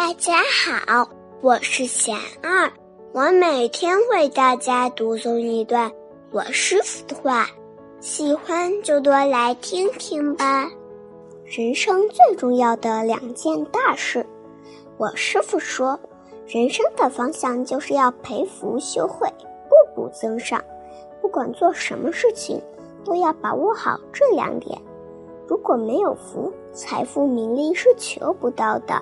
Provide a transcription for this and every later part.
大家好，我是贤二，我每天为大家读诵一段我师傅的话，喜欢就多来听听吧。人生最重要的两件大事，我师傅说，人生的方向就是要培福修慧，步步增上。不管做什么事情，都要把握好这两点。如果没有福，财富名利是求不到的；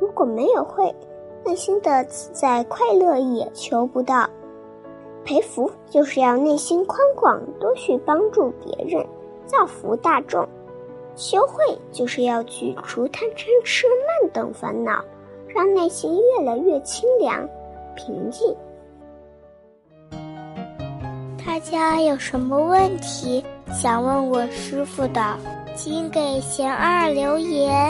如果没有慧，内心的自在快乐也求不到。培福就是要内心宽广，多去帮助别人，造福大众；修慧就是要去除贪嗔痴慢等烦恼，让内心越来越清凉、平静。大家有什么问题想问我师傅的，请给贤二留言，